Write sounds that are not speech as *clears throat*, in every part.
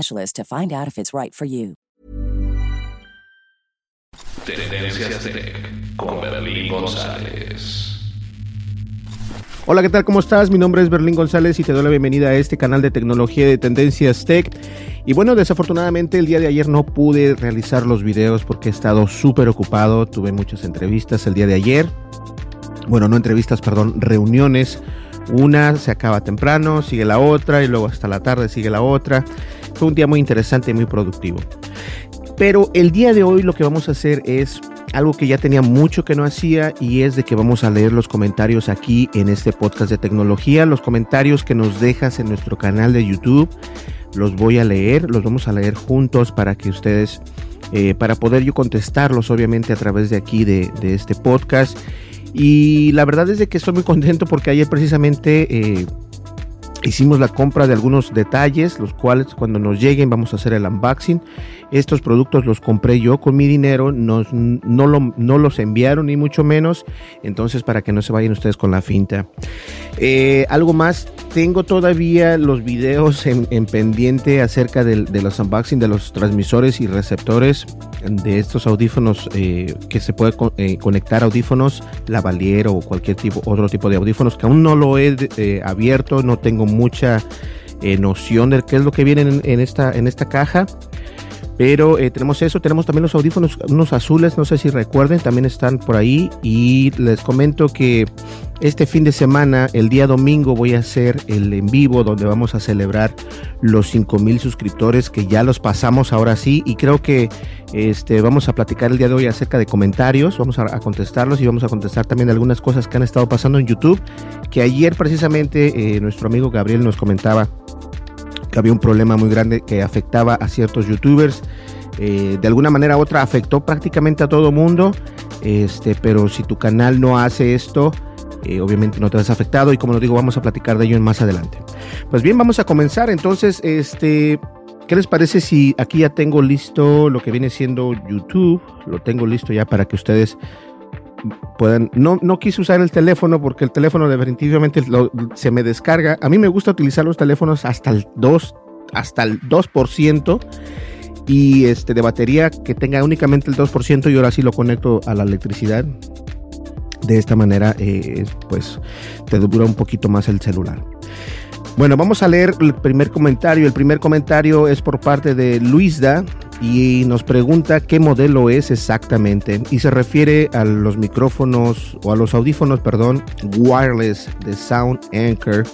specialist to find out if it's right for you. Tendencias Tech con Berlín González. Hola, ¿qué tal? ¿Cómo estás? Mi nombre es Berlín González y te doy la bienvenida a este canal de tecnología de Tendencias Tech. Y bueno, desafortunadamente el día de ayer no pude realizar los videos porque he estado súper ocupado. Tuve muchas entrevistas el día de ayer. Bueno, no entrevistas, perdón, reuniones. Una se acaba temprano, sigue la otra y luego hasta la tarde sigue la otra. Fue un día muy interesante y muy productivo. Pero el día de hoy lo que vamos a hacer es algo que ya tenía mucho que no hacía y es de que vamos a leer los comentarios aquí en este podcast de tecnología, los comentarios que nos dejas en nuestro canal de YouTube. Los voy a leer, los vamos a leer juntos para que ustedes, eh, para poder yo contestarlos obviamente a través de aquí de, este podcast. Y la verdad es de que estoy muy contento porque ayer precisamente... Eh, Hicimos la compra de algunos detalles, los cuales cuando nos lleguen vamos a hacer el unboxing. Estos productos los compré yo con mi dinero, no, no los enviaron ni mucho menos, entonces para que no se vayan ustedes con la finta. Eh, algo más, tengo todavía los videos en, pendiente acerca de, los unboxing de los transmisores y receptores de estos audífonos eh, que se puede eh, conectar audífonos, lavalier o cualquier otro tipo de audífonos que aún no lo he abierto, no tengo mucha noción de qué es lo que viene en, esta, en esta caja. Pero eh, tenemos eso, tenemos también los audífonos, unos azules, no sé si recuerden, también están por ahí. Y les comento que este fin de semana, el día domingo, voy a hacer el en vivo donde vamos a celebrar los 5000 suscriptores que ya los pasamos ahora sí. Y creo que este, vamos a platicar el día de hoy acerca de comentarios, vamos a, contestarlos y vamos a contestar también algunas cosas que han estado pasando en YouTube. Que ayer precisamente eh, nuestro amigo Gabriel nos comentaba había un problema muy grande que afectaba a ciertos youtubers. Eh, de alguna manera u otra afectó prácticamente a todo mundo. Este, pero si tu canal no hace esto, eh, obviamente no te ves afectado. Y como lo digo, vamos a platicar de ello más adelante. Pues bien, vamos a comenzar. Entonces, este. ¿Qué les parece si aquí ya tengo listo lo que viene siendo YouTube? Lo tengo listo ya para que ustedes No, no quise usar el teléfono porque el teléfono definitivamente se me descarga. A mí me gusta utilizar los teléfonos hasta el 2, hasta el 2% y este de batería que tenga únicamente el 2% y ahora sí lo conecto a la electricidad. De esta manera, eh, pues te dura un poquito más el celular. Bueno, vamos a leer el primer comentario. El primer comentario es por parte de Luisda y nos pregunta qué modelo es exactamente y se refiere a los micrófonos o a los audífonos, perdón, wireless de Sound Anchor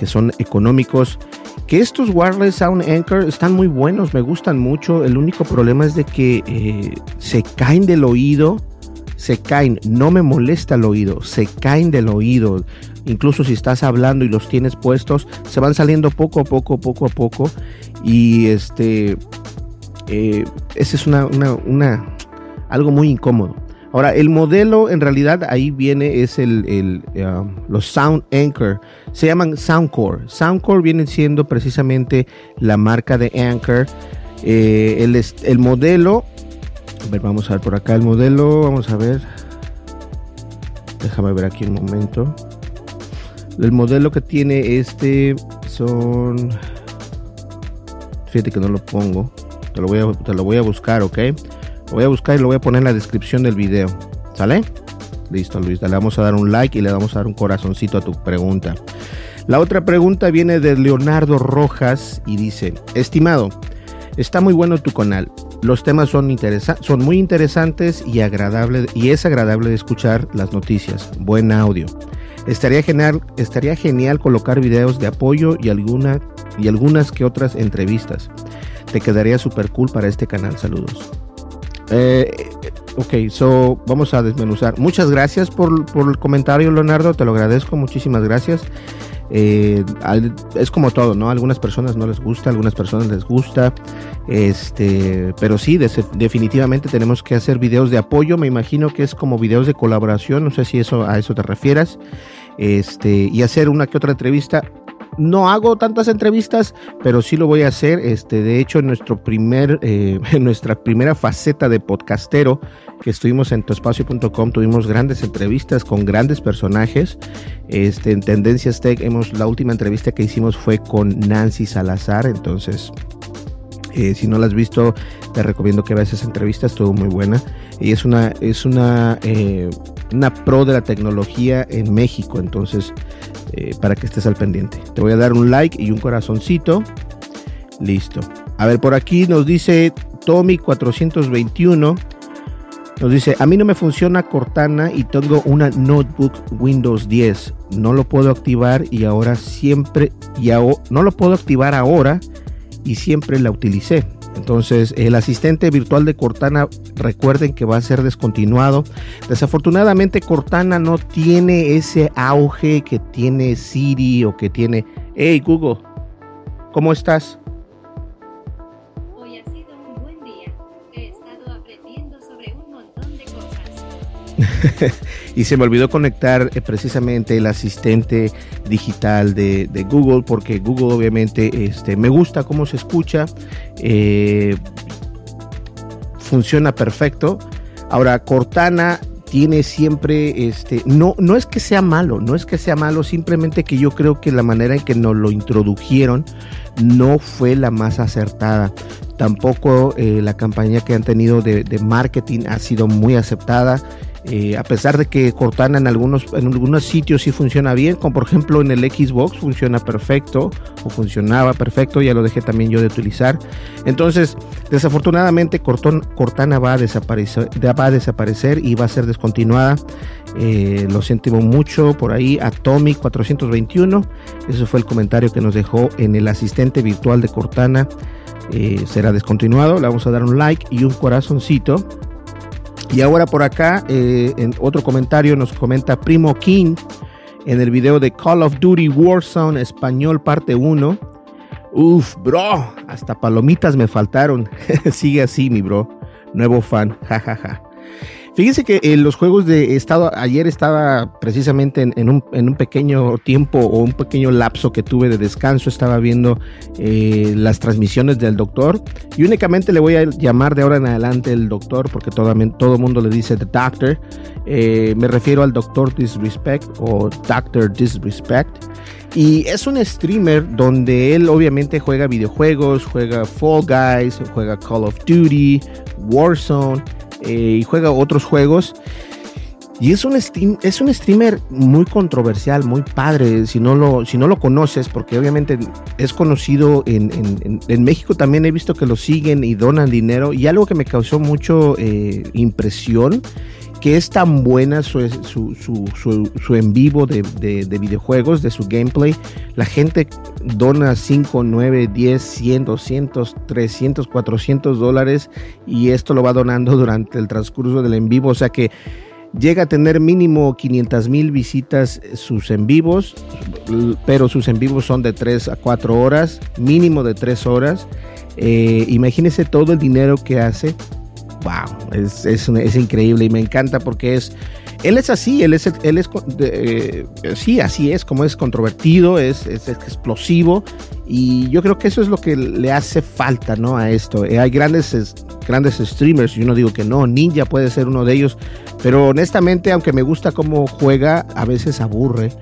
que son económicos. Que estos wireless Sound Anchor están muy buenos, me gustan mucho. El único problema es de que eh, se caen del oído, se caen, no me molesta el oído, se caen del oído. Incluso si estás hablando y los tienes puestos, se van saliendo poco a poco, poco a poco. Y este, eh, ese es una, una, algo muy incómodo. Ahora, el modelo en realidad ahí viene, es el, el um, los Sound Anchor. Se llaman Soundcore. Soundcore viene siendo precisamente la marca de Anchor. Eh, el, el modelo, a ver, vamos a ver por acá el modelo, vamos a ver. Déjame ver aquí un momento. El modelo que tiene este son... Fíjate que no lo pongo. Te lo voy a, te lo voy a buscar, ¿ok? Lo voy a buscar y lo voy a poner en la descripción del video. ¿Sale? Listo, Luis. Le vamos a dar un like y le vamos a dar un corazoncito a tu pregunta. La otra pregunta viene de Leonardo Rojas y dice, estimado, está muy bueno tu canal. Los temas son, son muy interesantes y, agradable, y es agradable de escuchar las noticias. Buen audio. Estaría genial, estaría genial colocar videos de apoyo y, alguna, y algunas que otras entrevistas. Te quedaría súper cool para este canal. Saludos. Eh, ok, so vamos a desmenuzar. Muchas gracias por, por, el comentario, Leonardo. Te lo agradezco. Muchísimas gracias. Eh, es como todo, ¿no? algunas personas no les gusta, algunas personas les gusta. Este, pero sí, definitivamente tenemos que hacer videos de apoyo. Me imagino que es como videos de colaboración. No sé si eso a eso te refieras. Este, y hacer una que otra entrevista no hago tantas entrevistas, pero sí lo voy a hacer. Este, de hecho, en nuestro primer, eh, *laughs* en nuestra primera faceta de podcastero que estuvimos en tuespacio.com, tuvimos grandes entrevistas con grandes personajes. Este, en Tendencias Tech, hemos, la última entrevista que hicimos fue con Nancy Salazar. Entonces, eh, si no la has visto, te recomiendo que veas esa entrevista, estuvo muy buena. Y es una, es una, eh, una pro de la tecnología en México, entonces eh, para que estés al pendiente. Te voy a dar un like y un corazoncito. Listo. A ver, por aquí nos dice Tommy 421. Nos dice, a mí no me funciona Cortana y tengo una notebook Windows 10. No lo puedo activar y ahora siempre, y no lo puedo activar ahora y siempre la utilicé. Entonces, el asistente virtual de Cortana, recuerden que va a ser descontinuado. Desafortunadamente, Cortana no tiene ese auge que tiene Siri o que tiene... Hey Google, ¿cómo estás? *laughs* y se me olvidó conectar eh, precisamente el asistente digital de, Google porque Google obviamente este, me gusta cómo se escucha, eh, funciona perfecto. Ahora Cortana tiene siempre, este, no, no es que sea malo, no es que sea malo, simplemente que yo creo que la manera en que nos lo introdujeron no fue la más acertada. Tampoco eh, la campaña que han tenido de, de marketing ha sido muy aceptada. Eh, a pesar de que Cortana en algunos, en algunos sitios sí funciona bien, como por ejemplo en el Xbox funciona perfecto o funcionaba perfecto, ya lo dejé también yo de utilizar. Entonces, desafortunadamente Cortana va a desaparecer, va a desaparecer y va a ser descontinuada. Eh, lo sentimos mucho por ahí. Atomic 421, ese fue el comentario que nos dejó en el asistente virtual de Cortana. Eh, será descontinuado. Le vamos a dar un like y un corazoncito. Y ahora por acá, eh, en otro comentario nos comenta Primo King en el video de Call of Duty Warzone Español parte 1. Uf, bro, hasta palomitas me faltaron. *laughs* Sigue así, mi bro. Nuevo fan, *laughs* jajaja. Ja, ja. Fíjense que en los juegos de estado, ayer estaba precisamente en, un, pequeño tiempo o un pequeño lapso que tuve de descanso, estaba viendo eh, las transmisiones del doctor y únicamente le voy a llamar de ahora en adelante el doctor porque todo el mundo le dice the doctor. Eh, me refiero al doctor Disrespect o Doctor Disrespect. Y es un streamer donde él obviamente juega videojuegos, juega Fall Guys, juega Call of Duty, Warzone eh, y juega otros juegos. Y es un, es un streamer muy controversial, muy padre, si no lo, si no lo conoces, porque obviamente es conocido en, en, México también he visto que lo siguen y donan dinero. Y algo que me causó mucho eh, impresión que es tan buena su, su, en vivo de, de, videojuegos, de su gameplay. La gente dona 5, 9, 10, 100, 200, 300, 400 dólares y esto lo va donando durante el transcurso del en vivo. O sea que llega a tener mínimo 500 mil visitas sus en vivos, pero sus en vivos son de 3 a 4 horas, mínimo de 3 horas. Eh, imagínense todo el dinero que hace. Wow, es, es, es, increíble y me encanta porque es. Él es así, él es, él es eh, sí, así es, como es controvertido, es, es, explosivo y yo creo que eso es lo que le hace falta, ¿no? A esto. Eh, hay grandes, grandes streamers, yo no digo que no, Ninja puede ser uno de ellos, pero honestamente, aunque me gusta cómo juega, a veces aburre.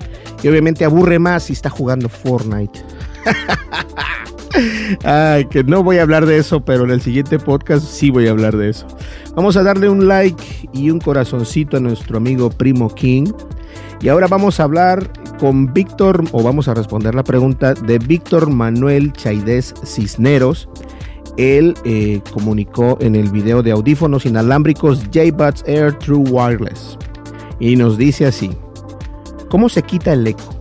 Y obviamente aburre más si está jugando Fortnite. *laughs* Que no voy a hablar de eso, pero en el siguiente podcast sí voy a hablar de eso. Vamos a darle un like y un corazoncito a nuestro amigo Primo King. Y ahora vamos a hablar con Víctor, o vamos a responder la pregunta de Víctor Manuel Chaidez Cisneros. Él eh, comunicó en el video de audífonos inalámbricos J-Buds Air True Wireless. Y nos dice así, ¿cómo se quita el eco?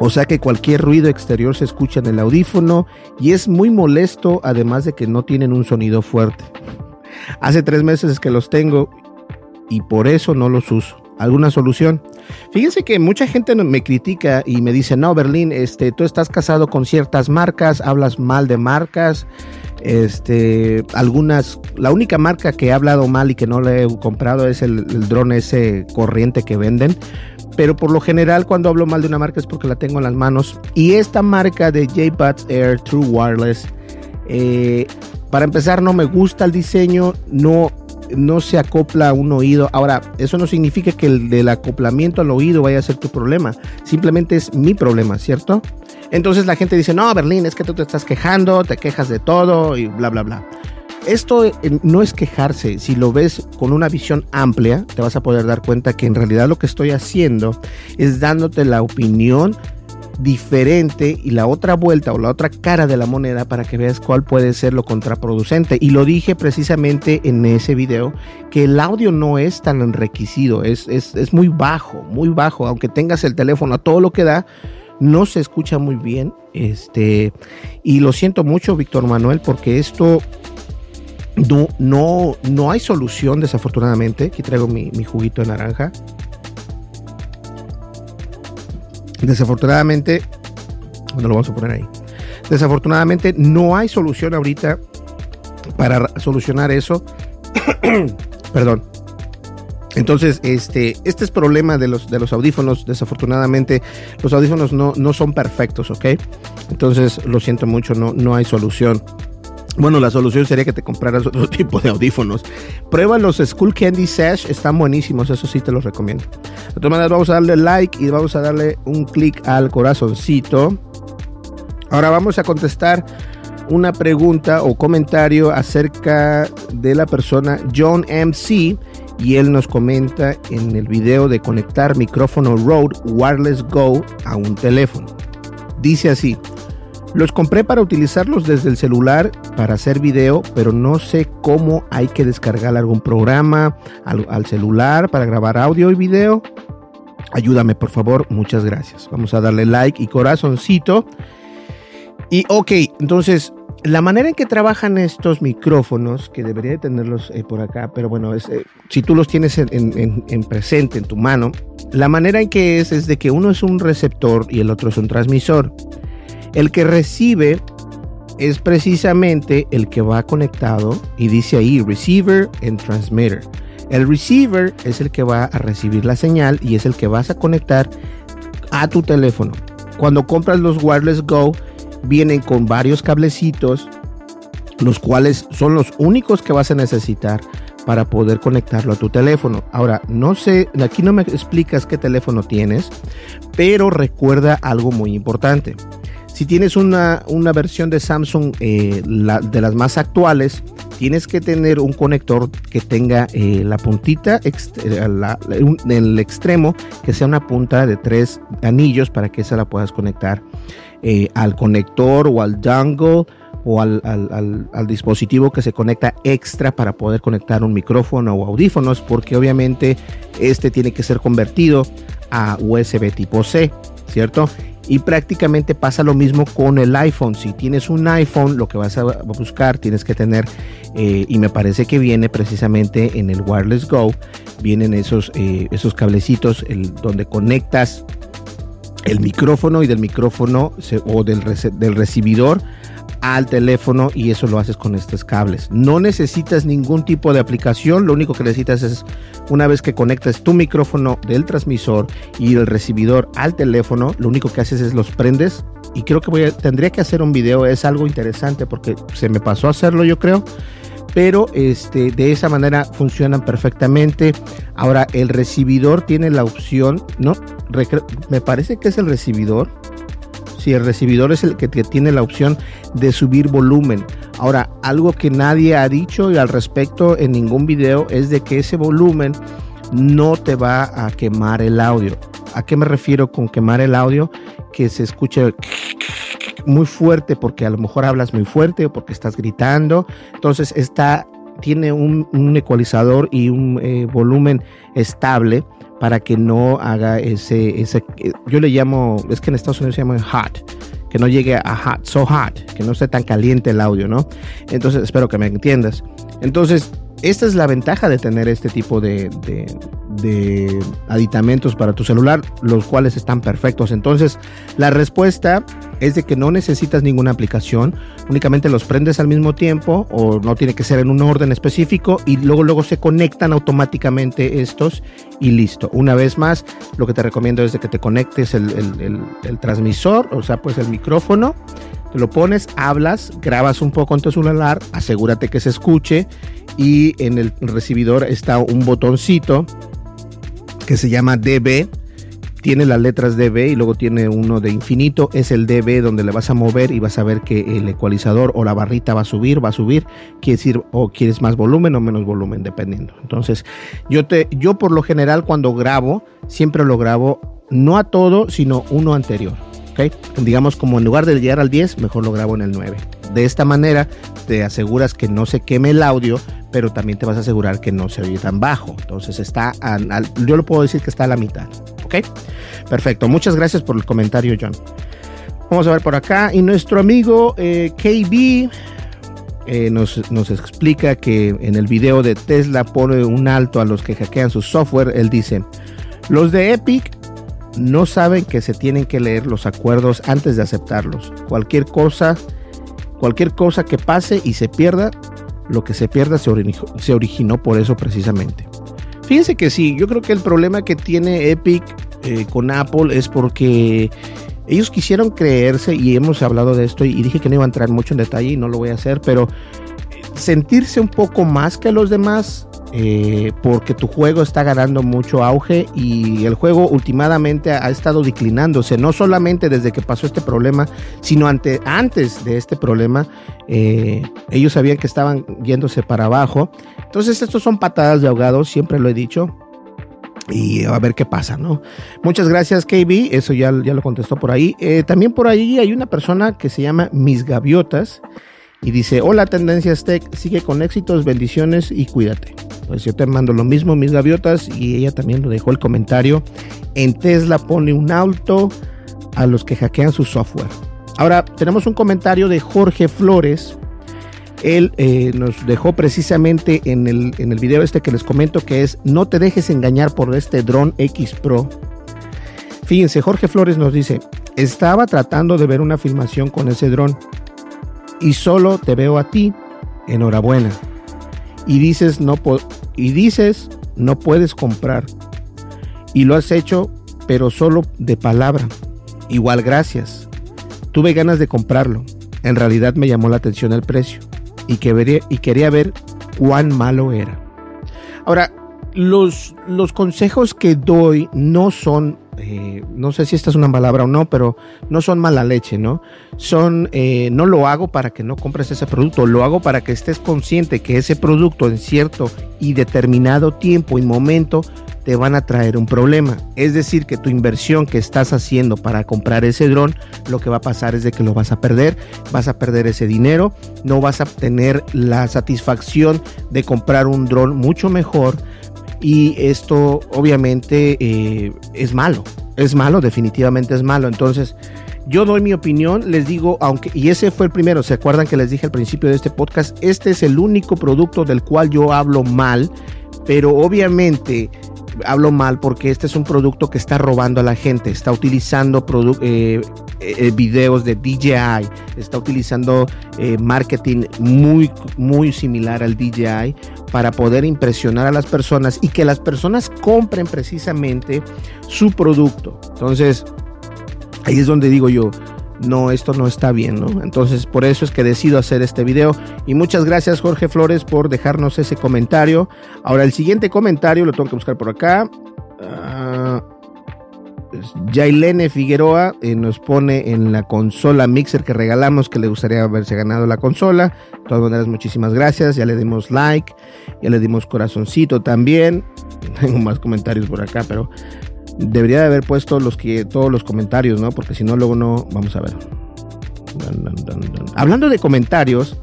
O sea que cualquier ruido exterior se escucha en el audífono y es muy molesto, además de que no tienen un sonido fuerte. Hace tres meses que los tengo y por eso no los uso. ¿Alguna solución? Fíjense que mucha gente me critica y me dice, no, Berlín, este, tú estás casado con ciertas marcas, hablas mal de marcas, este, algunas, la única marca que he hablado mal y que no le he comprado es el, el dron ese corriente que venden, pero por lo general cuando hablo mal de una marca es porque la tengo en las manos. Y esta marca de JBuds Air True Wireless, eh, para empezar no me gusta el diseño, no, no se acopla a un oído. Ahora, eso no significa que el del acoplamiento al oído vaya a ser tu problema, simplemente es mi problema, ¿cierto? Entonces la gente dice, no, Berlín, es que tú te estás quejando, te quejas de todo y bla, bla, bla esto eh, no es quejarse, si lo ves con una visión amplia, te vas a poder dar cuenta que en realidad lo que estoy haciendo es dándote la opinión diferente y la otra vuelta o la otra cara de la moneda para que veas cuál puede ser lo contraproducente. Y lo dije precisamente en ese video, que el audio no es tan enriquecido, es, es, es muy bajo, muy bajo, aunque tengas el teléfono a todo lo que da, no se escucha muy bien. Este, y lo siento mucho, Víctor Manuel, porque esto no, no, no hay solución, desafortunadamente. Aquí traigo mi, juguito de naranja. Desafortunadamente, bueno, lo vamos a poner ahí. Desafortunadamente, no hay solución ahorita para solucionar eso. *coughs* Perdón. Entonces, este, este es problema de los, de los audífonos. Desafortunadamente, los audífonos no, no son perfectos, ¿ok? Entonces, lo siento mucho, no, no hay solución. Bueno, la solución sería que te compraras otro *laughs* tipo de audífonos. Prueba los School Candy Sash, están buenísimos, eso sí te los recomiendo. De todas maneras, vamos a darle like y vamos a darle un clic al corazoncito. Ahora vamos a contestar una pregunta o comentario acerca de la persona John MC y él nos comenta en el video de conectar micrófono Rode Wireless Go a un teléfono. Dice así, los compré para utilizarlos desde el celular para hacer video, pero no sé cómo hay que descargar algún programa al, celular para grabar audio y video. Ayúdame, por favor. Muchas gracias. Vamos a darle like y corazoncito. Y ok, entonces, la manera en que trabajan estos micrófonos, que debería de tenerlos eh, por acá, pero bueno, es, eh, si tú los tienes en, en, presente, en tu mano, la manera en que es es de que uno es un receptor y el otro es un transmisor. El que recibe es precisamente el que va conectado y dice ahí receiver and transmitter. El receiver es el que va a recibir la señal y es el que vas a conectar a tu teléfono. Cuando compras los Wireless Go, vienen con varios cablecitos, los cuales son los únicos que vas a necesitar para poder conectarlo a tu teléfono. Ahora, no sé, aquí no me explicas qué teléfono tienes, pero recuerda algo muy importante. Si tienes una, versión de Samsung eh, de las más actuales, tienes que tener un conector que tenga eh, la puntita en el extremo, que sea una punta de tres anillos para que esa la puedas conectar eh, al conector o al dongle o al, al, dispositivo que se conecta extra para poder conectar un micrófono o audífonos, porque obviamente este tiene que ser convertido a USB tipo C, ¿cierto? Y prácticamente pasa lo mismo con el iPhone. Si tienes un iPhone, lo que vas a buscar tienes que tener, eh, y me parece que viene precisamente en el Wireless Go, vienen esos, eh, esos cablecitos donde conectas el micrófono y del micrófono o del, del recibidor al teléfono y eso lo haces con estos cables. No necesitas ningún tipo de aplicación, lo único que necesitas es una vez que conectas tu micrófono del transmisor y el recibidor al teléfono, lo único que haces es los prendes y creo que voy a, tendría que hacer un video, es algo interesante porque se me pasó a hacerlo yo creo pero este, de esa manera funcionan perfectamente. Ahora, el recibidor tiene la opción, ¿no? me parece que es el recibidor. Si el recibidor es el que tiene la opción de subir volumen. Ahora, algo que nadie ha dicho y al respecto en ningún video es de que ese volumen no te va a quemar el audio. ¿A qué me refiero con quemar el audio? Que se escuche muy fuerte porque a lo mejor hablas muy fuerte o porque estás gritando. Entonces está, tiene un, ecualizador y un eh, volumen estable para que no haga ese, ese, yo le llamo, es que en Estados Unidos se llama hot, que no llegue a hot, so hot, que no esté tan caliente el audio, ¿no? Entonces espero que me entiendas. Entonces, esta es la ventaja de tener este tipo de, de, aditamentos para tu celular, los cuales están perfectos. Entonces, la respuesta es de que no necesitas ninguna aplicación, únicamente los prendes al mismo tiempo o no tiene que ser en un orden específico y luego luego se conectan automáticamente estos y listo. Una vez más, lo que te recomiendo es de que te conectes el, el transmisor, o sea, pues el micrófono te lo pones, hablas, grabas un poco en tu celular, asegúrate que se escuche y en el recibidor está un botoncito que se llama DB. Tiene las letras DB y luego tiene uno de infinito. Es el DB donde le vas a mover y vas a ver que el ecualizador o la barrita va a subir, va a subir. Quiere decir, o quieres más volumen o menos volumen, dependiendo. Entonces, yo, te, yo por lo general cuando grabo, siempre lo grabo no a todo, sino uno anterior. Digamos como en lugar de llegar al 10, mejor lo grabo en el 9. De esta manera te aseguras que no se queme el audio, pero también te vas a asegurar que no se oye tan bajo. Entonces está, yo lo puedo decir que está a la mitad, ¿ok? Perfecto, muchas gracias por el comentario, John. Vamos a ver por acá. Y nuestro amigo eh, KB eh, nos, nos, explica que en el video de Tesla pone un alto a los que hackean su software. Él dice, los de Epic no saben que se tienen que leer los acuerdos antes de aceptarlos. Cualquier cosa, cualquier cosa que pase y se pierda, lo que se pierda se, originó, por eso precisamente. Fíjense que sí, yo creo que el problema que tiene Epic eh, con Apple es porque ellos quisieron creerse, y hemos hablado de esto, y dije que no iba a entrar mucho en detalle y no lo voy a hacer, pero sentirse un poco más que los demás eh, porque tu juego está ganando mucho auge y el juego últimamente ha, estado declinándose, no solamente desde que pasó este problema, sino ante, antes de este problema, eh, ellos sabían que estaban yéndose para abajo. Entonces, estos son patadas de ahogado, siempre lo he dicho. Y a ver qué pasa, ¿no? Muchas gracias, KB. Eso ya, ya lo contestó por ahí. Eh, también por ahí hay una persona que se llama Mis Gaviotas y dice: Hola, Tendencias Tech, sigue con éxitos, bendiciones y cuídate. Pues yo te mando lo mismo, mis gaviotas, y ella también lo dejó el comentario. En Tesla pone un alto a los que hackean su software. Ahora tenemos un comentario de Jorge Flores. Él eh, nos dejó precisamente en el, en el video este que les comento que es no te dejes engañar por este dron X Pro. Fíjense, Jorge Flores nos dice, estaba tratando de ver una filmación con ese dron y solo te veo a ti. Enhorabuena. Y dices no y dices no puedes comprar. Y lo has hecho, pero solo de palabra. Igual gracias. Tuve ganas de comprarlo. En realidad me llamó la atención el precio y, que y quería ver cuán malo era. Ahora, los, los consejos que doy no son eh, no sé si esta es una palabra o no, pero no son mala leche, ¿no? Son, eh, no lo hago para que no compres ese producto, lo hago para que estés consciente que ese producto en cierto y determinado tiempo y momento te van a traer un problema. Es decir, que tu inversión que estás haciendo para comprar ese dron, lo que va a pasar es de que lo vas a perder, vas a perder ese dinero, no vas a tener la satisfacción de comprar un dron mucho mejor y esto obviamente eh, es malo. es malo, definitivamente es malo. Entonces, yo doy mi opinión, les digo, aunque, y ese fue el primero, ¿se acuerdan que les dije al principio de este podcast? Este es el único producto del cual yo hablo mal, pero obviamente hablo mal porque este es un producto que está robando a la gente, está utilizando eh, eh, videos de DJI, está utilizando eh, marketing muy, muy similar al DJI para poder impresionar a las personas y que las personas compren precisamente su producto. Entonces, ahí es donde digo yo, no, esto no está bien, ¿no? Entonces, por eso es que decido hacer este video. Y muchas gracias, Jorge Flores, por dejarnos ese comentario. Ahora, el siguiente comentario lo tengo que buscar por acá. Uh, Figueroa eh, nos pone en la consola Mixer que regalamos que le gustaría haberse ganado la consola. De todas maneras, muchísimas gracias. Ya le dimos like, ya le dimos corazoncito también. *laughs* Tengo más comentarios por acá, pero debería de haber puesto los que todos los comentarios, ¿no? Porque si no luego no vamos a ver. Hablando de comentarios,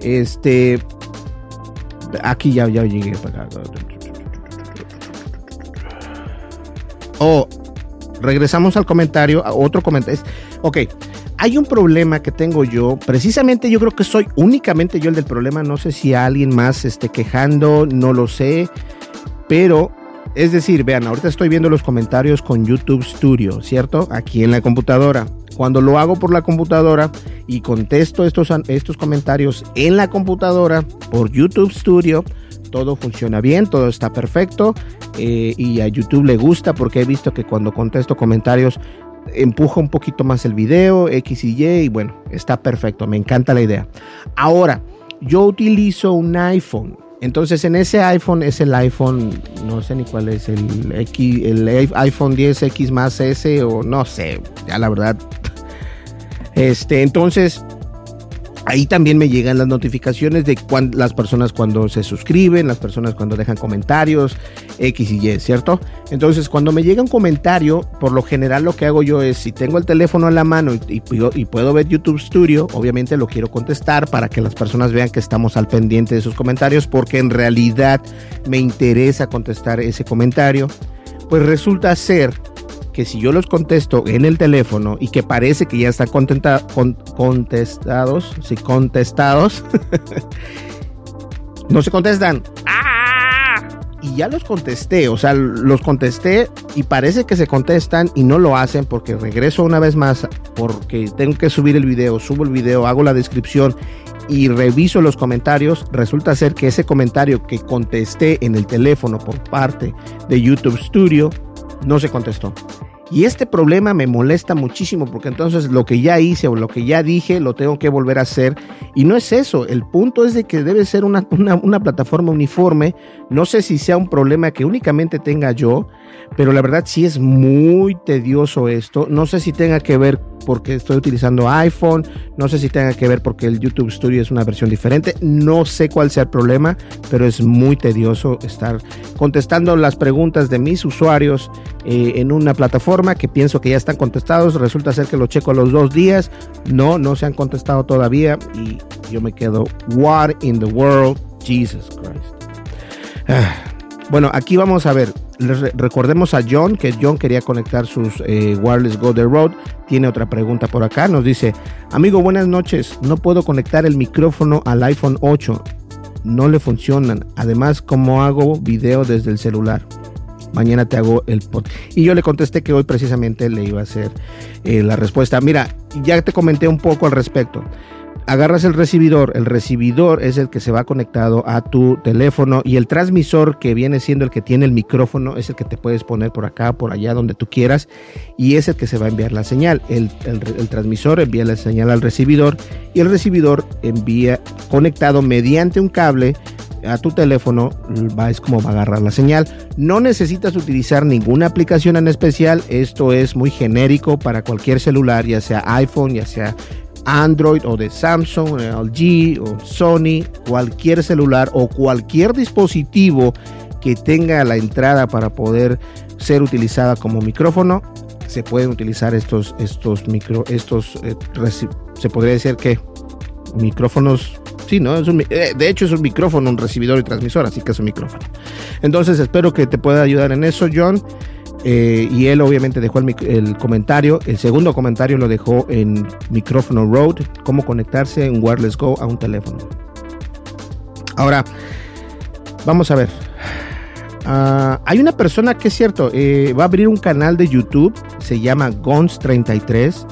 este aquí ya ya llegué para acá. Oh, regresamos al comentario, otro comentario. Ok, hay un problema que tengo yo. Precisamente yo creo que soy únicamente yo el del problema. No sé si alguien más esté quejando, no lo sé. Pero es decir, vean, ahorita estoy viendo los comentarios con YouTube Studio, ¿cierto? Aquí en la computadora. Cuando lo hago por la computadora y contesto estos, estos comentarios en la computadora por YouTube Studio, todo funciona bien, todo está perfecto eh, y a YouTube le gusta porque he visto que cuando contesto comentarios empuja un poquito más el video, X y Y, y bueno, está perfecto, me encanta la idea. Ahora, yo utilizo un iPhone entonces en ese iPhone es el iPhone, no sé ni cuál es, el, X, el iPhone 10X más S o no sé, ya la verdad. *laughs* Este, entonces Ahí también me llegan las notificaciones de las personas cuando se suscriben, las personas cuando dejan comentarios, X y Y, ¿cierto? Entonces, cuando me llega un comentario, por lo general lo que hago yo es, si tengo el teléfono en la mano y, puedo ver YouTube Studio, obviamente lo quiero contestar para que las personas vean que estamos al pendiente de sus comentarios, porque en realidad me interesa contestar ese comentario. Pues resulta ser que si yo los contesto en el teléfono y que parece que ya están contestados, si contestados, *laughs* no se contestan. Y ya los contesté, o sea, los contesté y parece que se contestan y no lo hacen porque regreso una vez más porque tengo que subir el video, subo el video, hago la descripción y reviso los comentarios, resulta ser que ese comentario que contesté en el teléfono por parte de YouTube Studio no se contestó. Y este problema me molesta muchísimo porque entonces lo que ya hice o lo que ya dije lo tengo que volver a hacer. Y no es eso, el punto es de que debe ser una, una plataforma uniforme. No sé si sea un problema que únicamente tenga yo, pero la verdad sí es muy tedioso esto. No sé si tenga que ver porque estoy utilizando iPhone, no sé si tenga que ver porque el YouTube Studio es una versión diferente, no sé cuál sea el problema, pero es muy tedioso estar contestando las preguntas de mis usuarios eh, en una plataforma que pienso que ya están contestados, resulta ser que lo checo a los dos días, no, no se han contestado todavía y yo me quedo, what in the world, Jesus Christ. Ah, bueno, aquí vamos a ver, recordemos a John, que John quería conectar sus eh, Wireless Go The Road. Tiene otra pregunta por acá. Nos dice, amigo, buenas noches. No puedo conectar el micrófono al iPhone 8. No le funcionan. Además, ¿cómo hago video desde el celular? Mañana te hago el pod. Y yo le contesté que hoy precisamente le iba a hacer eh, la respuesta. Mira, ya te comenté un poco al respecto agarras el recibidor, el recibidor es el que se va conectado a tu teléfono y el transmisor que viene siendo el que tiene el micrófono es el que te puedes poner por acá, por allá, donde tú quieras y es el que se va a enviar la señal. El, transmisor envía la señal al recibidor y el recibidor envía conectado mediante un cable a tu teléfono es como va a agarrar la señal. No necesitas utilizar ninguna aplicación en especial. Esto es muy genérico para cualquier celular, ya sea iPhone, ya sea Android o de Samsung, LG o Sony, cualquier celular o cualquier dispositivo que tenga la entrada para poder ser utilizada como micrófono, se pueden utilizar estos estos micro estos eh, se podría decir que micrófonos sí no es eh, de hecho es un micrófono un recibidor y transmisor así que es un micrófono. Entonces espero que te pueda ayudar en eso John eh, y él obviamente dejó el, comentario. El segundo comentario lo dejó en micrófono Road, cómo conectarse en Wireless Go a un teléfono. Ahora, vamos a ver. Ah, hay una persona que es cierto, eh, va a abrir un canal de YouTube, se llama Gons33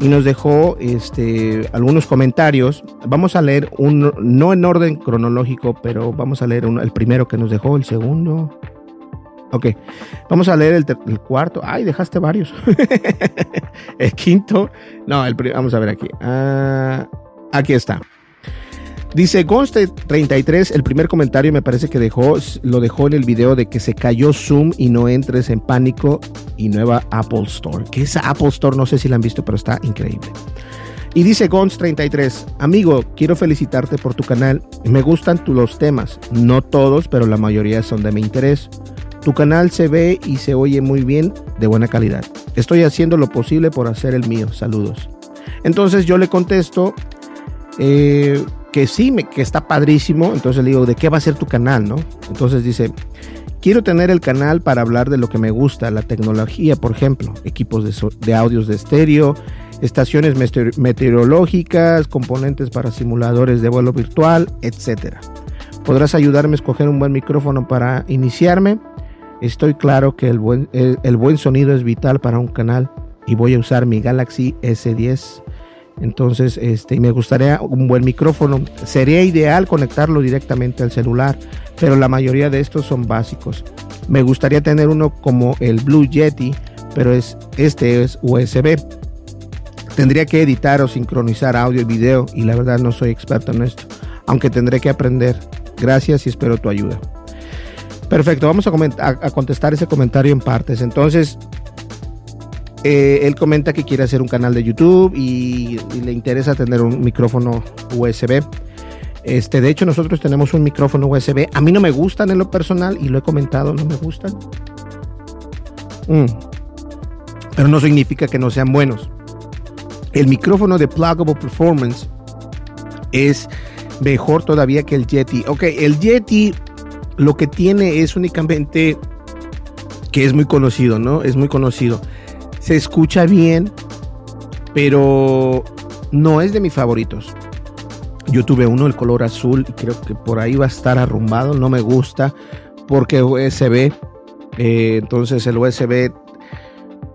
y nos dejó este, algunos comentarios. Vamos a leer un, no en orden cronológico, pero vamos a leer el primero que nos dejó, el segundo. Ok, vamos a leer el, cuarto. Ay, dejaste varios. *laughs* el quinto. No, el vamos a ver aquí. Ah, aquí está. Dice Gonste 33, el primer comentario me parece que dejó, lo dejó en el video de que se cayó Zoom y no entres en pánico y nueva Apple Store. Que esa Apple Store no sé si la han visto, pero está increíble. Y dice Gons 33, amigo, quiero felicitarte por tu canal. Me gustan tu- los temas, no todos, pero la mayoría son de mi interés. Tu canal se ve y se oye muy bien, de buena calidad. Estoy haciendo lo posible por hacer el mío. Saludos. Entonces yo le contesto eh, que sí, me- que está padrísimo. Entonces le digo, ¿de qué va a ser tu canal? ¿no? Entonces dice, quiero tener el canal para hablar de lo que me gusta, la tecnología, por ejemplo, equipos de, de audios de estéreo, estaciones meteor- meteorológicas, componentes para simuladores de vuelo virtual, etcétera. ¿Podrás ayudarme a escoger un buen micrófono para iniciarme? Estoy claro que el buen, el, buen sonido es vital para un canal y voy a usar mi Galaxy S10. Entonces, este, me gustaría un buen micrófono. Sería ideal conectarlo directamente al celular, pero la mayoría de estos son básicos. Me gustaría tener uno como el Blue Yeti, pero es, este es USB. Tendría que editar o sincronizar audio y video y la verdad no soy experto en esto, aunque tendré que aprender. Gracias y espero tu ayuda. Perfecto, vamos a, a- contestar ese comentario en partes. Entonces, eh, él comenta que quiere hacer un canal de YouTube y, y le interesa tener un micrófono USB. Este, de hecho, nosotros tenemos un micrófono USB. A mí no me gustan en lo personal y lo he comentado, no me gustan. Mm. Pero no significa que no sean buenos. El micrófono de Pluggable Performance es mejor todavía que el Yeti. Ok, el Yeti lo que tiene es únicamente que es muy conocido, ¿no? Es muy conocido. Se escucha bien, pero no es de mis favoritos. Yo tuve uno, el color azul, y creo que por ahí va a estar arrumbado. No me gusta porque USB. eh, entonces el USB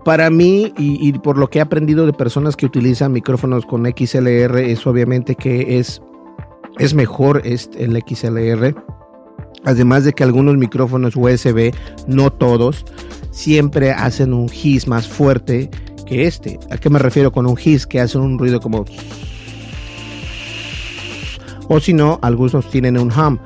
para mí y, por lo que he aprendido de personas que utilizan micrófonos con XLR es obviamente que es, es mejor este, el XLR. Además de que algunos micrófonos USB, no todos, siempre hacen un hiss más fuerte que este. ¿A qué me refiero con un hiss? Que hacen un ruido como... O si no, algunos tienen un hum.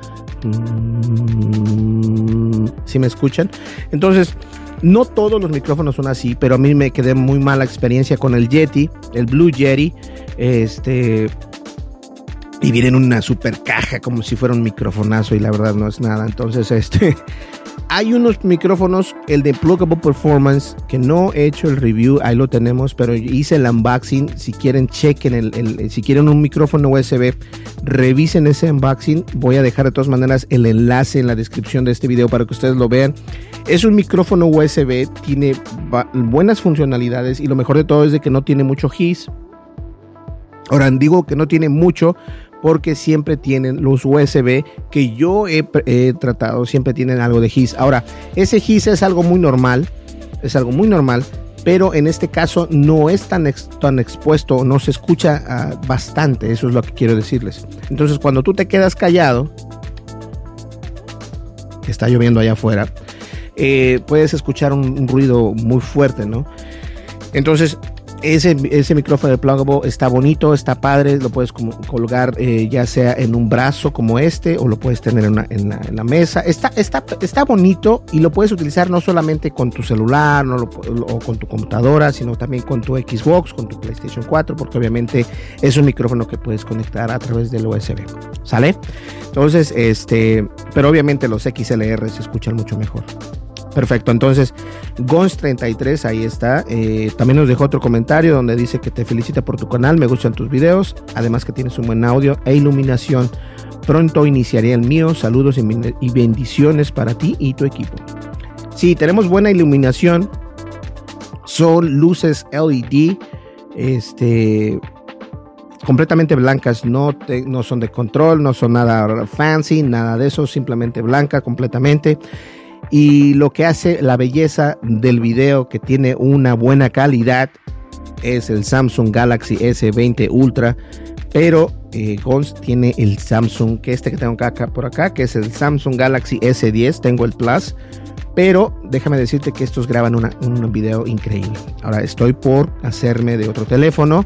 Si me escuchan? Entonces, no todos los micrófonos son así, pero a mí me quedé muy mala experiencia con el Yeti, el Blue Yeti. Este, y viene en una super caja como si fuera un microfonazo y la verdad no es nada. Entonces, este, *laughs* hay unos micrófonos, el de Pluggable Performance, que no he hecho el review, ahí lo tenemos, pero hice el unboxing. Si quieren, chequen el, el- si quieren un micrófono USB, revisen ese unboxing. Voy a dejar de todas maneras el enlace en la descripción de este video para que ustedes lo vean. Es un micrófono USB, tiene buenas funcionalidades y lo mejor de todo es de que no tiene mucho hiss. Ahora digo que no tiene mucho porque siempre tienen los USB que yo he, tratado, siempre tienen algo de hiss. Ahora, ese hiss es algo muy normal, es algo muy normal, pero en este caso no es tan, tan expuesto, no se escucha ah, bastante, eso es lo que quiero decirles. Entonces, cuando tú te quedas callado, que está lloviendo allá afuera, eh, puedes escuchar un ruido muy fuerte, ¿no? Entonces, ese, ese micrófono de Pluggable está bonito, está padre, lo puedes colgar eh, ya sea en un brazo como este o lo puedes tener en la mesa. Está, está, está bonito y lo puedes utilizar no solamente con tu celular no lo- o con tu computadora, sino también con tu Xbox, con tu PlayStation 4, porque obviamente es un micrófono que puedes conectar a través del USB. ¿Sale? Entonces, este, pero obviamente los XLR se escuchan mucho mejor. Perfecto, entonces Gons33, ahí está. Eh, también nos dejó otro comentario donde dice que te felicita por tu canal, me gustan tus videos, además que tienes un buen audio e iluminación. Pronto iniciaré el mío, saludos y, bendiciones para ti y tu equipo. Sí, tenemos buena iluminación. Son luces LED, este, completamente blancas, no, no son de control, no son nada fancy, nada de eso, simplemente blanca completamente. Y lo que hace la belleza del video que tiene una buena calidad es el Samsung Galaxy S20 Ultra, pero eh, Gons tiene el Samsung, que este que tengo acá, por acá, que es el Samsung Galaxy S10, tengo el Plus, pero déjame decirte que estos graban un video increíble. Ahora estoy por hacerme de otro teléfono,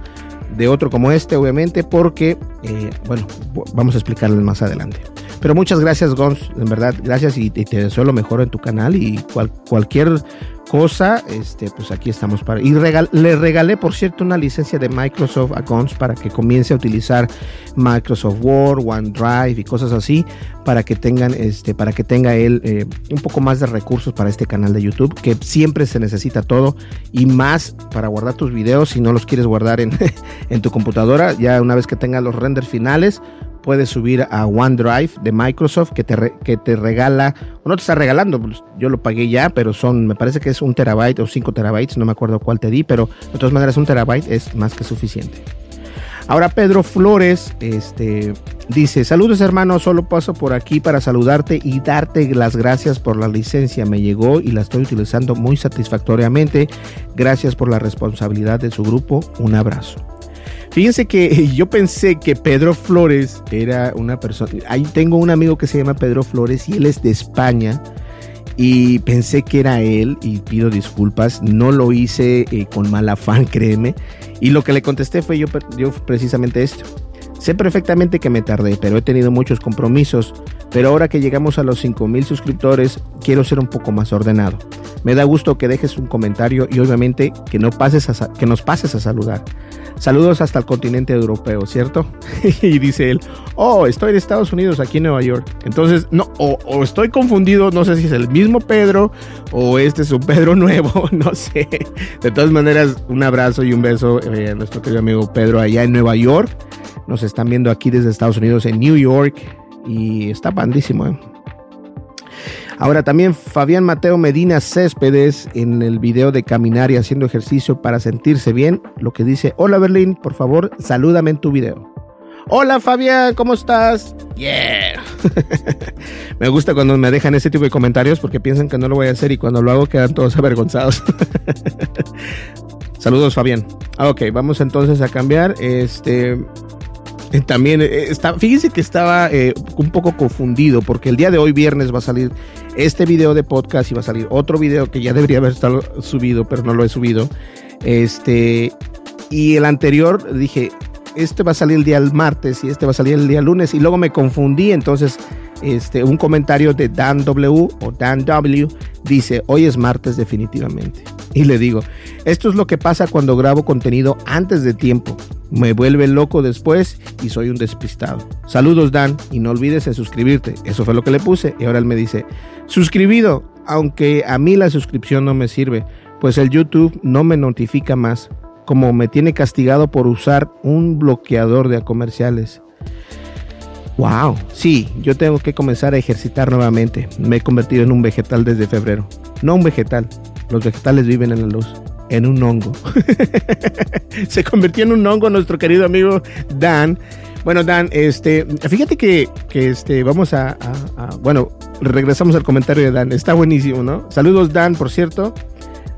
de otro como este, obviamente, porque, eh, bueno, vamos a explicarles más adelante. Pero muchas gracias, Gons, en verdad, gracias y, te deseo lo mejor en tu canal y cual- cualquier cosa, este, pues aquí estamos para. Y regal- le regalé, por cierto, una licencia de Microsoft a Gons para que comience a utilizar Microsoft Word, OneDrive y cosas así para que tengan, este, para que tenga él eh, un poco más de recursos para este canal de YouTube, que siempre se necesita todo y más para guardar tus videos si no los quieres guardar en, *laughs* en tu computadora. Ya una vez que tengas los renders finales, puedes subir a OneDrive de Microsoft que te, que te regala, o no te está regalando, pues, yo lo pagué ya, pero son, me parece que es un terabyte o 5 terabytes, no me acuerdo cuál te di, pero de todas maneras un terabyte es más que suficiente. Ahora Pedro Flores este, dice, saludos hermano, solo paso por aquí para saludarte y darte las gracias por la licencia. Me llegó y la estoy utilizando muy satisfactoriamente. Gracias por la responsabilidad de su grupo. Un abrazo. Fíjense que *laughs* yo pensé que Pedro Flores era una persona. Tengo un amigo que se llama Pedro Flores y él es de España. Y pensé que era él y pido disculpas. No lo hice eh, con mal afán, *laughs* créeme. Y lo que le contesté fue yo, yo precisamente esto. Sé perfectamente que me tardé, pero he tenido muchos compromisos. Pero ahora que llegamos a los 5000 suscriptores, quiero ser un poco más ordenado. Me da gusto que dejes un comentario y obviamente que, no pases a que nos pases a saludar. Saludos hasta el continente europeo, ¿cierto? *laughs* y dice él, oh, estoy en Estados Unidos, aquí en Nueva York. Entonces, no, o, o estoy confundido, no sé si es el mismo Pedro o este es un Pedro *laughs* nuevo, no sé. De todas maneras, un abrazo y un beso eh, a nuestro querido amigo Pedro allá en Nueva York. Nos están viendo aquí desde Estados Unidos en New York y está bandísimo. ¿eh? Ahora también Fabián Mateo Medina Céspedes en el video de caminar y haciendo ejercicio para sentirse bien, lo que dice, hola Berlín, por favor, salúdame en tu video. Hola Fabián, ¿cómo estás? Yeah. *laughs* me gusta cuando me dejan ese tipo de comentarios porque piensan que no lo voy a hacer y cuando lo hago quedan todos avergonzados. *laughs* Saludos Fabián. Ah, Ok, vamos entonces a cambiar. Este, también eh, está, fíjense que estaba eh, un poco confundido porque el día de hoy viernes va a salir este video de podcast y va a salir otro video que ya debería haber estado subido, pero no lo he subido. Este y el anterior dije este va a salir el día martes y este va a salir el día lunes y luego me confundí entonces este un comentario de Dan W o Dan W dice hoy es martes definitivamente y le digo esto es lo que pasa cuando grabo contenido antes de tiempo me vuelve loco después y soy un despistado. Saludos Dan y no olvides en suscribirte. Eso fue lo que le puse y ahora él me dice, suscribido, aunque a mí la suscripción no me sirve, pues el YouTube no me notifica más, como me tiene castigado por usar un bloqueador de comerciales. Wow, sí, yo tengo que comenzar a ejercitar nuevamente. Me he convertido en un vegetal desde febrero. No un vegetal, los vegetales viven en la luz en un hongo. *laughs* Se convirtió en un hongo nuestro querido amigo Dan. Bueno, Dan, este, fíjate que, que este, vamos a, a, a, bueno, regresamos al comentario de Dan. Está buenísimo, ¿no? Saludos, Dan, por cierto.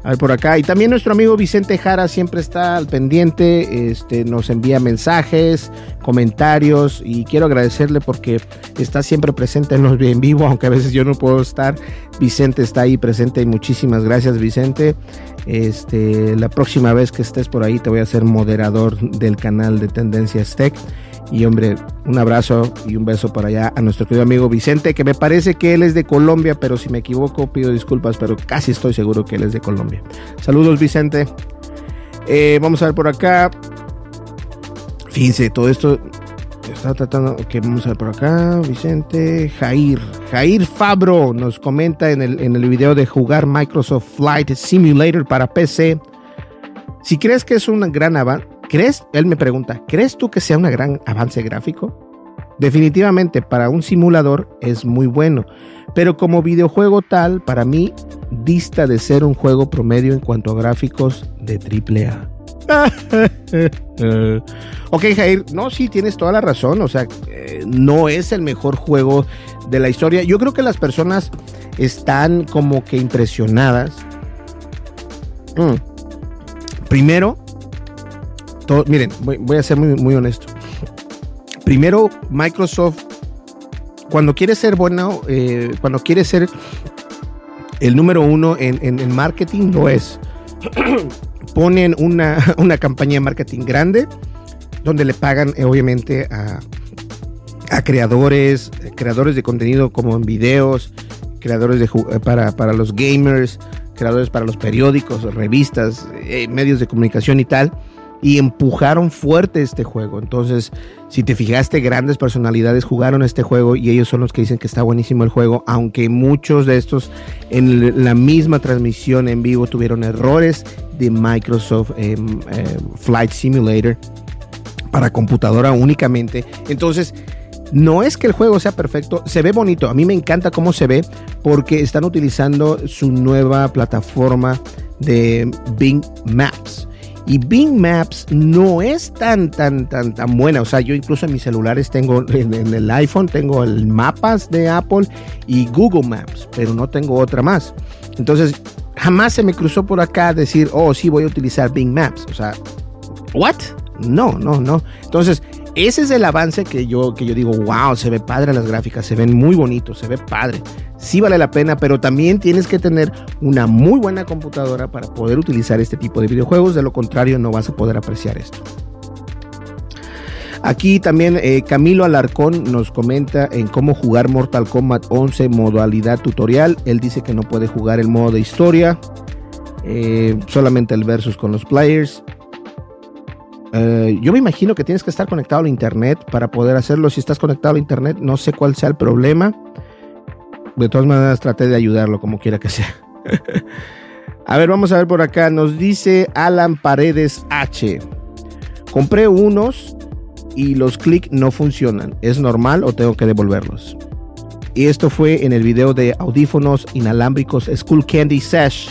A ver, por acá. Y también nuestro amigo Vicente Jara siempre está al pendiente, este, nos envía mensajes, comentarios y quiero agradecerle porque está siempre presente en los en vivo, *laughs* aunque a veces yo no puedo estar. Vicente está ahí presente y muchísimas gracias Vicente. Este, la próxima vez que estés por ahí te voy a ser moderador del canal de Tendencias Tech. Y hombre, un abrazo y un beso para allá a nuestro querido amigo Vicente, que me parece que él es de Colombia, pero si me equivoco pido disculpas, pero casi estoy seguro que él es de Colombia. Saludos Vicente. Eh, vamos a ver por acá. Fíjense, todo esto está tratando. Ok, vamos a ver por acá. Vicente, Jair. Jair Fabro nos comenta en el, en el video de jugar Microsoft Flight Simulator para PC. Si crees que es un gran avance, ¿crees? Él me pregunta, ¿crees tú que sea un gran avance gráfico? Definitivamente para un simulador es muy bueno, pero como videojuego tal, para mí dista de ser un juego promedio en cuanto a gráficos de AAA. *laughs* ok, Jair, no, sí, tienes toda la razón. O sea, eh, no es el mejor juego de la historia. Yo creo que las personas están como que impresionadas. Mm. Primero, miren, voy, a ser muy, honesto. Primero, Microsoft, cuando quiere ser bueno, eh, cuando quiere ser el número uno en, en, en marketing, lo es. *clears throat* Ponen una, *laughs* una, campaña de marketing grande donde le pagan, eh, obviamente, a, a creadores, creadores de contenido como en videos, creadores de, para, para los gamers, creadores para los periódicos, revistas, eh, medios de comunicación y tal. Y empujaron fuerte este juego. Entonces, si te fijaste, grandes personalidades jugaron este juego y ellos son los que dicen que está buenísimo el juego, aunque muchos de estos en la misma transmisión en vivo tuvieron errores de Microsoft eh, eh, Flight Simulator para computadora únicamente. Entonces, no es que el juego sea perfecto, se ve bonito. A mí me encanta cómo se ve porque están utilizando su nueva plataforma de Bing Maps. Y Bing Maps no es tan, tan, tan, tan buena. O sea, yo incluso en mis celulares tengo, en, el iPhone tengo el mapas de Apple y Google Maps, pero no tengo otra más. Entonces, jamás se me cruzó por acá decir, oh, sí, voy a utilizar Bing Maps. O sea, ¿what? No, no, no. Entonces, ese es el avance que yo, que yo digo, wow, se ve padre las gráficas, se ven muy bonitos, se ve padre. Sí vale la pena, pero también tienes que tener una muy buena computadora para poder utilizar este tipo de videojuegos, de lo contrario no vas a poder apreciar esto. Aquí también eh, Camilo Alarcón nos comenta en cómo jugar Mortal Kombat 11 modalidad tutorial. Él dice que no puede jugar el modo de historia, eh, solamente el versus con los players. Uh, yo me imagino que tienes que estar conectado al internet para poder hacerlo. Si estás conectado al internet, no sé cuál sea el problema. De todas maneras, traté de ayudarlo como quiera que sea. *laughs* a ver, vamos a ver por acá. Nos dice Alan Paredes H. Compré unos y los clics no funcionan. ¿Es normal o tengo que devolverlos? Y esto fue en el video de audífonos inalámbricos School Candy Sash.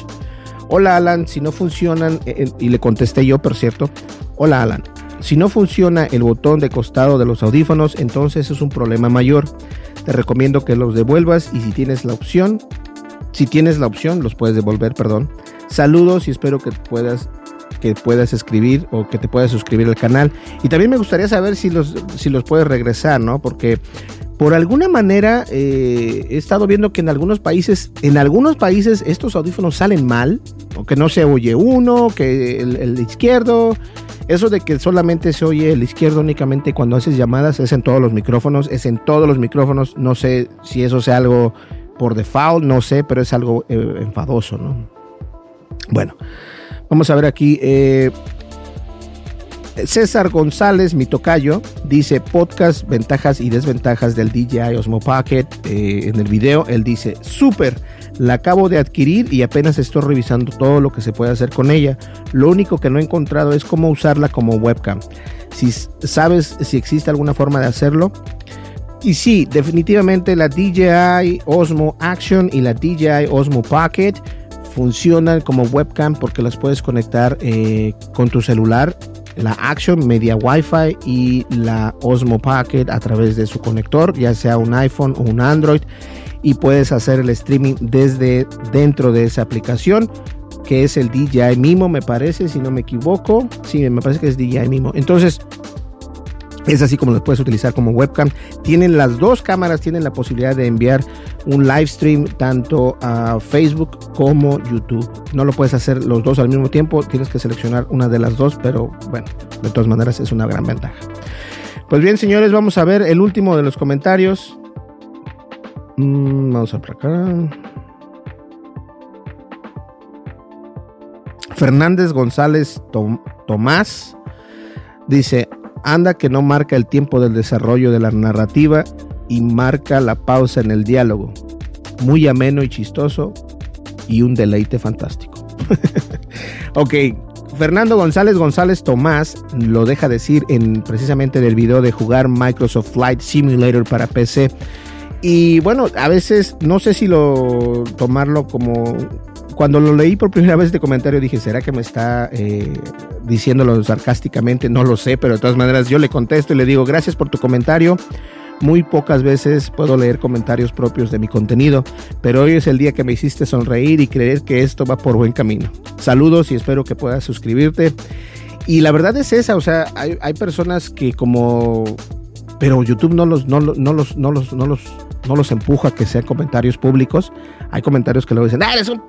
Hola Alan, si no funcionan, eh, y le contesté yo, por cierto, Hola Alan, si no funciona el botón de costado de los audífonos, entonces es un problema mayor. Te recomiendo que los devuelvas y si tienes la opción, si tienes la opción, los puedes devolver, perdón. Saludos y espero que puedas que puedas escribir o que te puedas suscribir al canal. Y también me gustaría saber si los, si los puedes regresar, ¿no? Porque por alguna manera eh, he estado viendo que en algunos países, en algunos países estos audífonos salen mal, o que no se oye uno, que el, izquierdo, eso de que solamente se oye el izquierdo únicamente cuando haces llamadas es en todos los micrófonos, es en todos los micrófonos. No sé si eso sea algo por default, no sé, pero es algo eh, enfadoso, ¿no? Bueno, vamos a ver aquí. Eh, César González, mi tocayo, dice podcast, ventajas y desventajas del DJI Osmo Pocket. Eh, en el video él dice, súper, la acabo de adquirir y apenas estoy revisando todo lo que se puede hacer con ella. Lo único que no he encontrado es cómo usarla como webcam. Si sabes si existe alguna forma de hacerlo. Y sí, definitivamente la DJI Osmo Action y la DJI Osmo Pocket funcionan como webcam porque las puedes conectar eh, con tu celular la Action media Wi-Fi y la Osmo Pocket a través de su conector, ya sea un iPhone o un Android, y puedes hacer el streaming desde dentro de esa aplicación que es el DJI Mimo, me parece, si no me equivoco. Sí, me parece que es DJI Mimo. Entonces, es así como lo puedes utilizar como webcam. Tienen las dos cámaras, tienen la posibilidad de enviar un live stream tanto a Facebook como YouTube. No lo puedes hacer los dos al mismo tiempo, tienes que seleccionar una de las dos, pero bueno, de todas maneras es una gran ventaja. Pues bien, señores, vamos a ver el último de los comentarios. Mm, vamos a por acá. Fernández González Tom Tomás dice, anda que no marca el tiempo del desarrollo de la narrativa y marca la pausa en el diálogo. Muy ameno y chistoso y un deleite fantástico. *laughs* ok, Fernando González González Tomás lo deja decir en precisamente del video de jugar Microsoft Flight Simulator para PC. Y bueno, a veces no sé si lo tomarlo como cuando lo leí por primera vez este comentario dije, ¿será que me está eh, diciéndolo sarcásticamente? No lo sé, pero de todas maneras yo le contesto y le digo, gracias por tu comentario. Muy pocas veces puedo leer comentarios propios de mi contenido, pero hoy es el día que me hiciste sonreír y creer que esto va por buen camino. Saludos y espero que puedas suscribirte. Y la verdad es esa, o sea, hay, hay personas que como... Pero YouTube no los, no, no los, no los, no los, no los empuja a que sean comentarios públicos. Hay comentarios que luego dicen, ah, eres un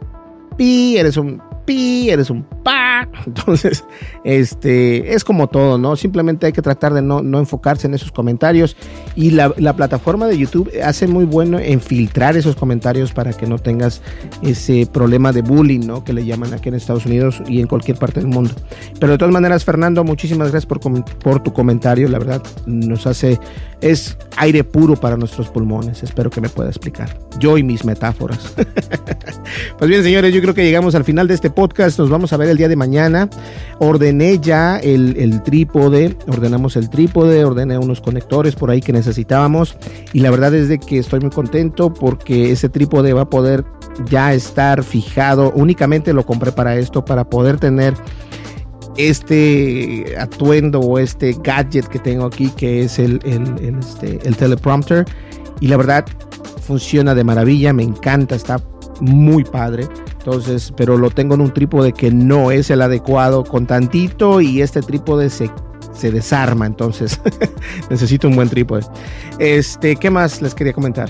eres un pi, eres un pa. *laughs* Entonces, este, es como todo, ¿no? Simplemente hay que tratar de no, no enfocarse en esos comentarios. Y la, la, plataforma de YouTube hace muy bueno en filtrar esos comentarios para que no tengas ese problema de bullying, ¿no? Que le llaman aquí en Estados Unidos y en cualquier parte del mundo. Pero de todas maneras, Fernando, muchísimas gracias por, por tu comentario. La verdad, nos hace, es aire puro para nuestros pulmones. Espero que me pueda explicar. Yo y mis metáforas. *laughs* pues bien, señores, yo creo que llegamos al final de este podcast. Nos vamos a ver el día de mañana. Ordené ya el, trípode, ordenamos el trípode, ordené unos conectores por ahí que necesitábamos. Y la verdad es de que estoy muy contento porque ese trípode va a poder ya estar fijado. Únicamente lo compré para esto, para poder tener este atuendo o este gadget que tengo aquí, que es el, el, este, el teleprompter. Y la verdad, funciona de maravilla, me encanta, está muy padre. Entonces, pero lo tengo en un trípode que no es el adecuado con tantito y este trípode se, se desarma. Entonces, *laughs* necesito un buen trípode. Este, ¿qué más les quería comentar?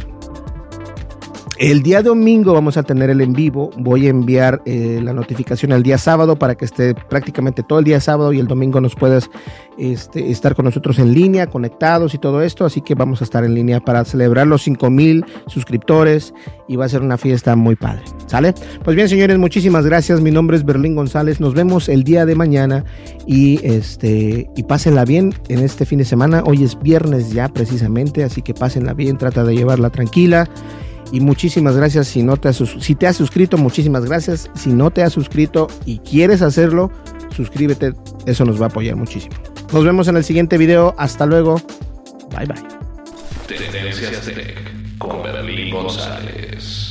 El día domingo vamos a tener el en vivo. Voy a enviar eh, la notificación el día sábado para que esté prácticamente todo el día sábado y el domingo nos puedas este, estar con nosotros en línea, conectados y todo esto. Así que vamos a estar en línea para celebrar los 5000 suscriptores y va a ser una fiesta muy padre. ¿Sale? Pues bien, señores, muchísimas gracias. Mi nombre es Berlín González. Nos vemos el día de mañana y este y pásenla bien en este fin de semana. Hoy es viernes ya precisamente, así que pásenla bien, trata de llevarla tranquila. Y muchísimas gracias si no te has, si te has suscrito, muchísimas gracias. Si no te has suscrito y quieres hacerlo, suscríbete, eso nos va a apoyar muchísimo. Nos vemos en el siguiente video, hasta luego. Bye bye. Tendencias Tech con González.